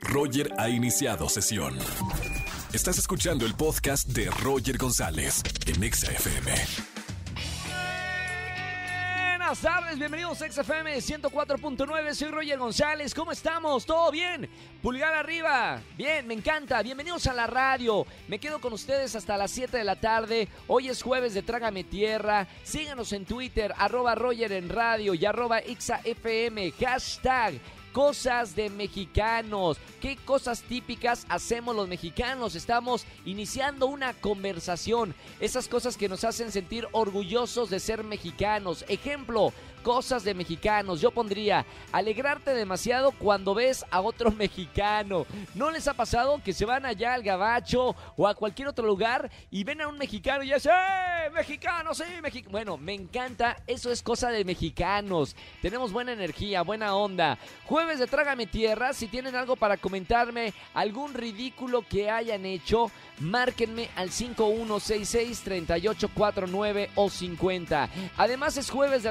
Roger ha iniciado sesión. Estás escuchando el podcast de Roger González en Exa FM. Buenas tardes, bienvenidos a XFM 104.9, soy Roger González, ¿cómo estamos? ¿Todo bien? Pulgar arriba, bien, me encanta, bienvenidos a la radio, me quedo con ustedes hasta las 7 de la tarde, hoy es jueves de Trágame Tierra, síganos en Twitter, arroba Roger en radio y arroba XAFM, hashtag cosas de mexicanos. ¿Qué cosas típicas hacemos los mexicanos? Estamos iniciando una conversación. Esas cosas que nos hacen sentir orgullosos de ser mexicanos. Ejemplo, cosas de mexicanos. Yo pondría alegrarte demasiado cuando ves a otro mexicano. ¿No les ha pasado que se van allá al gabacho o a cualquier otro lugar y ven a un mexicano y es ¡Eh! ¡Mexicano! ¡Sí! Mexicano! Bueno, me encanta. Eso es cosa de mexicanos. Tenemos buena energía, buena onda. Jueves de Trágame Tierra. Si tienen algo para comentarme, algún ridículo que hayan hecho, márquenme al 5166-3849 o 50. Además es jueves de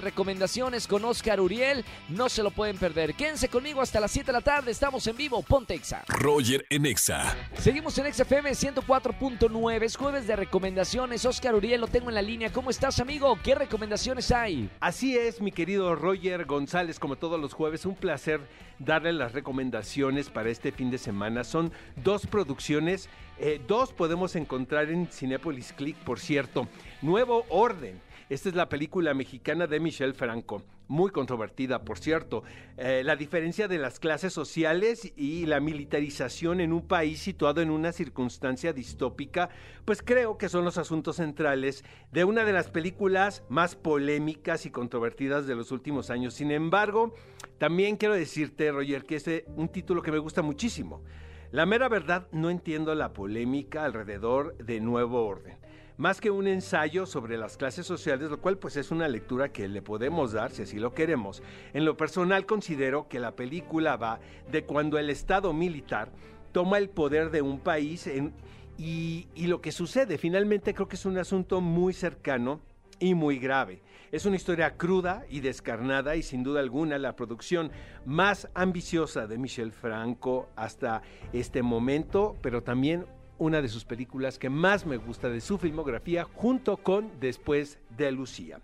con Oscar Uriel. No se lo pueden perder. Quédense conmigo hasta las 7 de la tarde. Estamos en vivo. Ponte Exa. Roger en Exa. Seguimos en XFM 104.9. Es jueves de recomendaciones. Oscar Uriel lo tengo en la línea. ¿Cómo estás, amigo? ¿Qué recomendaciones hay? Así es, mi querido Roger González, como todos los jueves, un placer darle las recomendaciones para este fin de semana. Son dos producciones, eh, dos podemos encontrar en Cinepolis Click, por cierto. Nuevo Orden. Esta es la película mexicana de Michelle Franco, muy controvertida, por cierto. Eh, la diferencia de las clases sociales y la militarización en un país situado en una circunstancia distópica, pues creo que son los asuntos centrales de una de las películas más polémicas y controvertidas de los últimos años. Sin embargo, también quiero decirte, Roger, que es un título que me gusta muchísimo. La mera verdad, no entiendo la polémica alrededor de Nuevo Orden más que un ensayo sobre las clases sociales, lo cual pues es una lectura que le podemos dar si así lo queremos. En lo personal considero que la película va de cuando el Estado militar toma el poder de un país y, lo que sucede. Finalmente creo que es un asunto muy cercano y muy grave. Es una historia cruda y descarnada y sin duda alguna la producción más ambiciosa de Michel Franco hasta este momento, pero también una de sus películas que más me gusta de su filmografía, junto con Después de Lucía.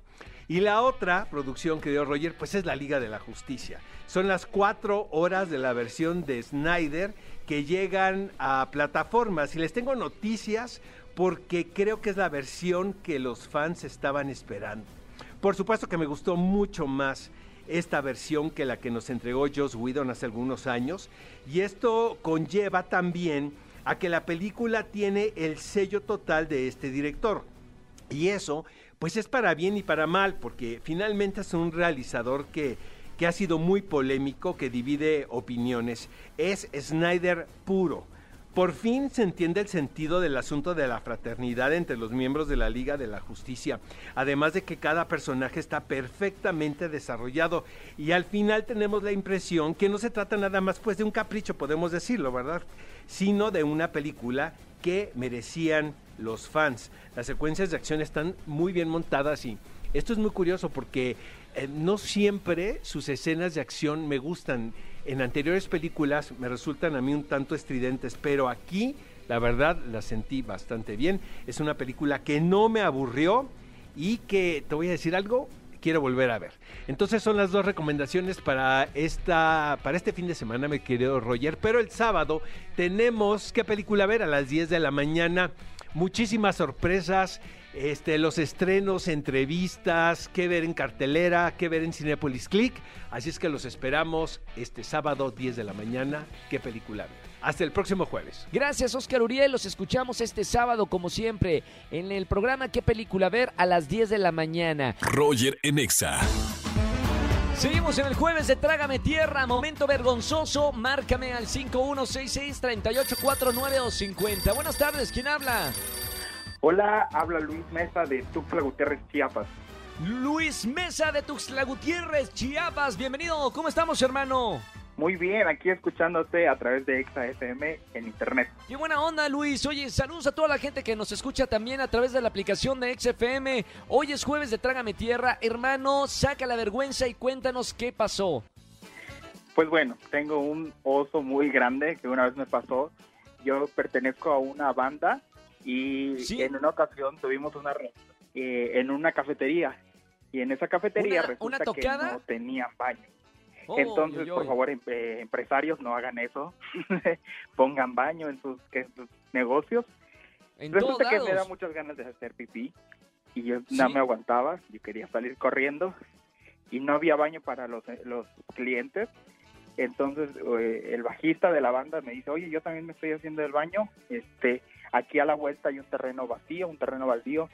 Y la otra producción que dio Roger, pues es la Liga de la Justicia. Son las cuatro horas de la versión de Snyder que llegan a plataformas. Y les tengo noticias porque creo que es la versión que los fans estaban esperando. Por supuesto que me gustó mucho más esta versión que la que nos entregó Joss Whedon hace algunos años. Y esto conlleva también a que la película tiene el sello total de este director. Y eso, pues es para bien y para mal, porque finalmente es un realizador que, que ha sido muy polémico, que divide opiniones. Es Snyder puro. Por fin se entiende el sentido del asunto de la fraternidad entre los miembros de la Liga de la Justicia, además de que cada personaje está perfectamente desarrollado y al final tenemos la impresión que no se trata nada más pues de un capricho, podemos decirlo, ¿verdad? Sino de una película que merecían los fans. Las secuencias de acción están muy bien montadas y esto es muy curioso porque eh, no siempre sus escenas de acción me gustan en anteriores películas me resultan a mí un tanto estridentes, pero aquí la verdad la sentí bastante bien. Es una película que no me aburrió y que, te voy a decir algo, quiero volver a ver. Entonces son las dos recomendaciones para esta para este fin de semana, mi querido Roger, pero el sábado tenemos qué película ver a las 10 de la mañana. Muchísimas sorpresas, este, los estrenos, entrevistas, qué ver en cartelera, qué ver en Cinepolis Click. Así es que los esperamos este sábado 10 de la mañana. ¿Qué película? Hasta el próximo jueves. Gracias, Oscar Uriel. Los escuchamos este sábado, como siempre, en el programa ¿Qué película ver? a las 10 de la mañana. Roger Enexa. Seguimos en el jueves de Trágame Tierra, momento vergonzoso. Márcame al 5166-3849 o 50. Buenas tardes, ¿quién habla? Hola, habla Luis Mesa de Tuxtla Gutiérrez, Chiapas. Luis Mesa de Tuxtla Gutiérrez, Chiapas. Bienvenido, ¿cómo estamos, hermano? Muy bien, aquí escuchándote a través de Exa FM en internet. Qué buena onda, Luis. Oye, saludos a toda la gente que nos escucha también a través de la aplicación de XFM. Hoy es jueves de Trágame Tierra. Hermano, saca la vergüenza y cuéntanos qué pasó. Pues bueno, tengo un oso muy grande que una vez me pasó. Yo pertenezco a una banda y Sí. en una ocasión tuvimos una eh, en una cafetería y en esa cafetería ¿Una- resulta una que no tenían baño. Oh, Entonces, oy, por favor, em- eh, empresarios, no hagan eso. Pongan baño en sus, sus negocios. En Resulta que me da lados. muchas ganas de hacer pipí y yo Sí. no me aguantaba, yo quería salir corriendo y no había baño para los, eh, los clientes. Entonces eh, el bajista de la banda me dice, oye, yo también me estoy haciendo el baño, este, aquí a la vuelta hay un terreno vacío, un terreno baldío,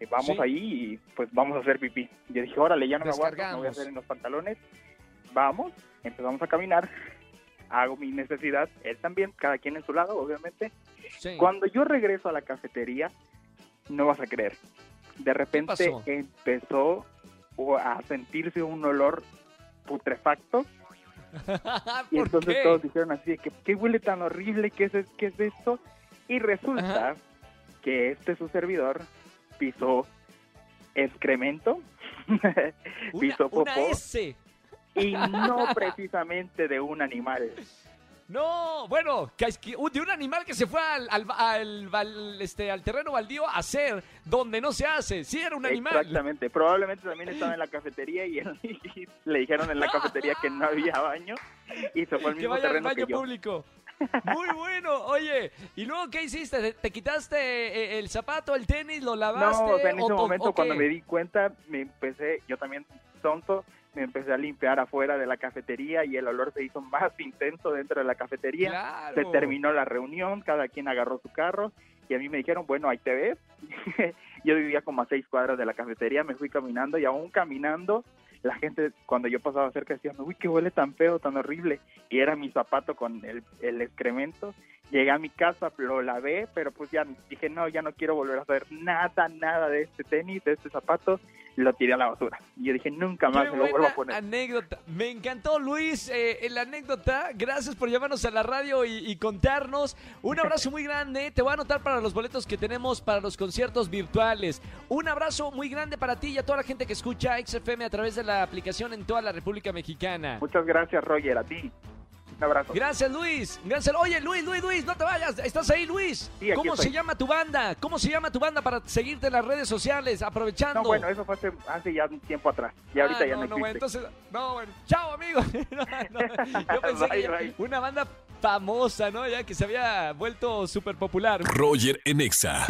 eh, vamos Sí. ahí y pues vamos a hacer pipí. Yo dije, órale, ya no me aguanto, me voy a hacer en los pantalones, vamos, empezamos a caminar, hago mi necesidad, él también, cada quien en su lado, obviamente. Sí. Cuando yo regreso a la cafetería, no vas a creer. De repente empezó a sentirse un olor putrefacto y ¿Por entonces qué? todos dijeron así que qué huele tan horrible, qué es, qué es esto. Y resulta Ajá. que este su servidor pisó excremento, Una, pisó una popó S. y no precisamente de un animal. No, bueno, que que- uh, de un animal que se fue al, al, al- al, este, al terreno baldío a hacer donde no se hace. Sí, era un animal. Exactamente, probablemente también estaba en la cafetería y, él- y le dijeron en la cafetería que no había baño y se fue al Que mismo vaya al terreno baño que yo. público. Muy bueno. Oye, ¿y luego qué hiciste? ¿Te- ¿Te quitaste eh, el zapato, el tenis, lo lavaste? No, o sea, en ese o- momento cuando me di cuenta, me empecé, yo también tonto, me empecé a limpiar afuera de la cafetería y el olor se hizo más intenso dentro de la cafetería. Claro. Se terminó la reunión, cada quien agarró su carro y a mí me dijeron, bueno, ahí te ves. yo vivía como a seis cuadras de la cafetería, me fui caminando y aún caminando, la gente cuando yo pasaba cerca decía, uy, qué huele tan feo, tan horrible. Y era mi zapato con el, el excremento. Llegué a mi casa, lo lavé, pero pues ya dije, no, ya no quiero volver a hacer nada, nada de este tenis, de este zapato. Lo tiré a la basura. Y yo dije, nunca más me lo vuelvo a poner. anécdota. Me encantó, Luis, eh, la anécdota. Gracias por llamarnos a la radio y, y contarnos. Un abrazo muy grande. Te voy a anotar para los boletos que tenemos para los conciertos virtuales. Un abrazo muy grande para ti y a toda la gente que escucha XFM a través de la aplicación en toda la República Mexicana. Muchas gracias, Roger, a ti. Abrazo. Gracias, Luis. Gracias. Oye, Luis, Luis, Luis, no te vayas. ¿Estás ahí, Luis? Sí, aquí ¿Cómo estoy. se llama tu banda? ¿Cómo se llama tu banda para seguirte en las redes sociales? Aprovechando. No, bueno, eso fue hace, hace ya un tiempo atrás. Y ahorita Ah, ya no, no, bueno, existe. entonces, no, bueno, chao, amigo. No, no, yo pensé Bye, que ya- bye. una banda famosa, ¿no? Ya que se había vuelto súper popular. Roger en Exa.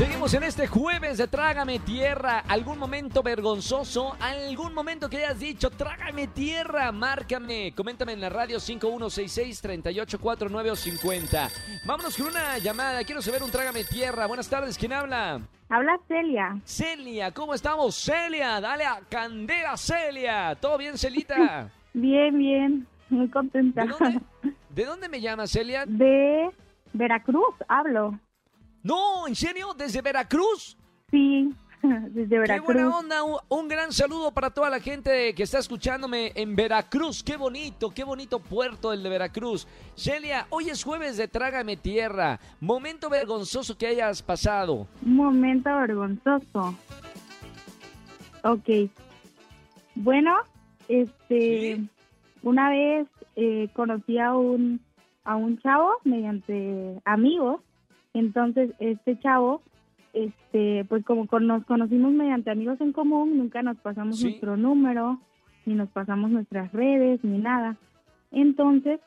Seguimos en este jueves de Trágame Tierra. ¿Algún momento vergonzoso? ¿Algún momento que hayas dicho, Trágame Tierra? Márcame, coméntame en la radio 5166-3849 o 50. Vámonos con una llamada. Quiero saber un Trágame Tierra. Buenas tardes, ¿quién habla? Habla Celia. Celia, ¿cómo estamos? Celia, dale a candela, Celia. ¿Todo bien, Celita? Bien, bien. Muy contenta. ¿De dónde, ¿De dónde me llamas, Celia? De Veracruz, hablo. No, ¿en serio? ¿Desde Veracruz? Sí, desde Qué Veracruz. buena onda. Un, un gran saludo para toda la gente que está escuchándome en Veracruz. Qué bonito, qué bonito puerto el de Veracruz. Celia, hoy es jueves de Trágame Tierra. Momento vergonzoso que hayas pasado. Un momento vergonzoso. Ok. Bueno, este, Sí. una vez eh, conocí a un, a un chavo mediante amigos. Entonces, este chavo, este, pues como con- nos conocimos mediante amigos en común, nunca nos pasamos Sí. nuestro número, ni nos pasamos nuestras redes, ni nada. Entonces,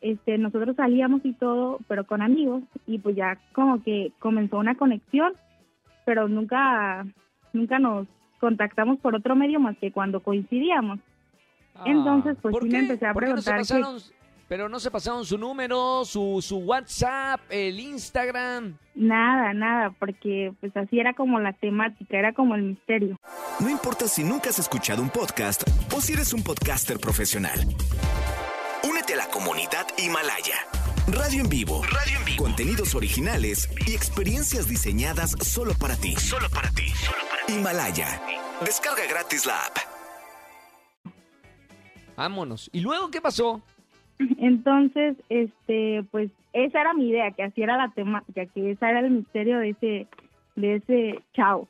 este, nosotros salíamos y todo, pero con amigos, y pues ya como que comenzó una conexión, pero nunca, nunca nos contactamos por otro medio más que cuando coincidíamos. Entonces, pues, ¿por sí me qué? empecé a ¿Por qué no se preguntar que- pasaron- pero no se pasaron su número, su, su WhatsApp, el Instagram. Nada, nada, porque pues así era como la temática, era como el misterio. No importa si nunca has escuchado un podcast o si eres un podcaster profesional. Únete a la comunidad Himalaya. Radio en vivo. Radio en vivo. Contenidos originales y experiencias diseñadas solo para ti. Solo para ti. Himalaya. Descarga gratis la app. Vámonos. ¿Y luego qué pasó? Entonces, este, pues esa era mi idea, que así era la temática, que ese era el misterio de ese, de ese chavo.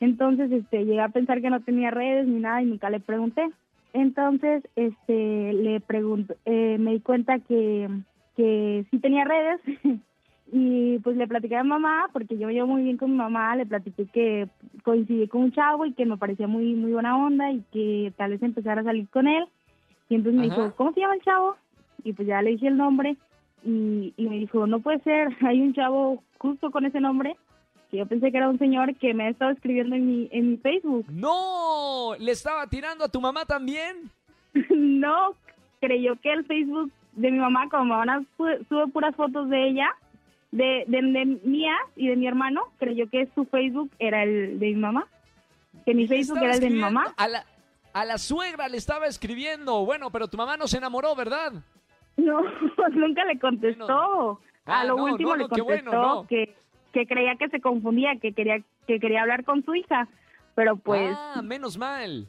Entonces, este, llegué a pensar que no tenía redes ni nada y nunca le pregunté. Entonces, este, le pregunto, eh, me di cuenta que, que sí tenía redes y pues le platiqué a mi mamá, porque yo me llevo muy bien con mi mamá, le platiqué que coincidí con un chavo y que me parecía muy, muy buena onda y que tal vez empezara a salir con él. Y entonces me dijo, ¿cómo se llama el chavo? Y pues ya le dije el nombre y, y me dijo, no puede ser, hay un chavo justo con ese nombre, que yo pensé que era un señor que me ha estado escribiendo en mi, en mi Facebook. ¡No! ¿Le estaba tirando a tu mamá también? no creyó que el Facebook de mi mamá, como mi mamá su- sube puras fotos de ella, de, de, de mías y de mi hermano, creyó que su Facebook era el de mi mamá, que mi Facebook estaba era el de mi mamá. A la, a la suegra le estaba escribiendo. Bueno, pero tu mamá no se enamoró, ¿verdad? No, nunca le contestó. Bueno. Ah, a lo no, último no, le no, contestó bueno, que, que creía que se confundía, que quería que quería hablar con su hija, pero pues Ah, menos mal.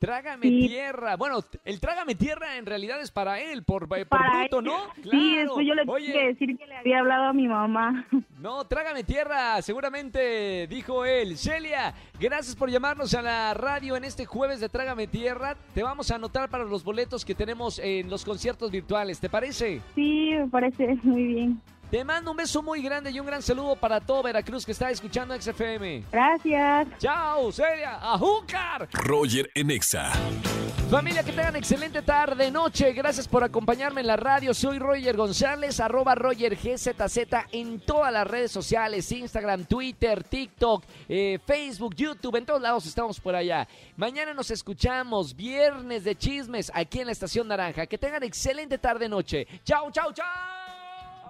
Trágame Sí. tierra. Bueno, el trágame tierra en realidad es para él, por, por para bruto, él- ¿no? Sí, Claro. después yo le tuve Oye, que decir que le había hablado a mi mamá. No, trágame tierra, seguramente dijo él. Celia, gracias por llamarnos a la radio en este jueves de Trágame Tierra. Te vamos a anotar para los boletos que tenemos en los conciertos virtuales, ¿te parece? Sí, me parece muy bien. Te mando un beso muy grande y un gran saludo para todo Veracruz que está escuchando XFM. Gracias. Chao, Celia, ¡Ajúcar! Roger en Exa. Familia, que tengan excelente tarde, noche. Gracias por acompañarme en la radio. Soy Roger González, arroba Roger GZZ en todas las redes sociales, Instagram, Twitter, TikTok, eh, Facebook, YouTube, en todos lados estamos por allá. Mañana nos escuchamos, viernes de chismes, aquí en la Estación Naranja. Que tengan excelente tarde, noche. Chao, chao, chao.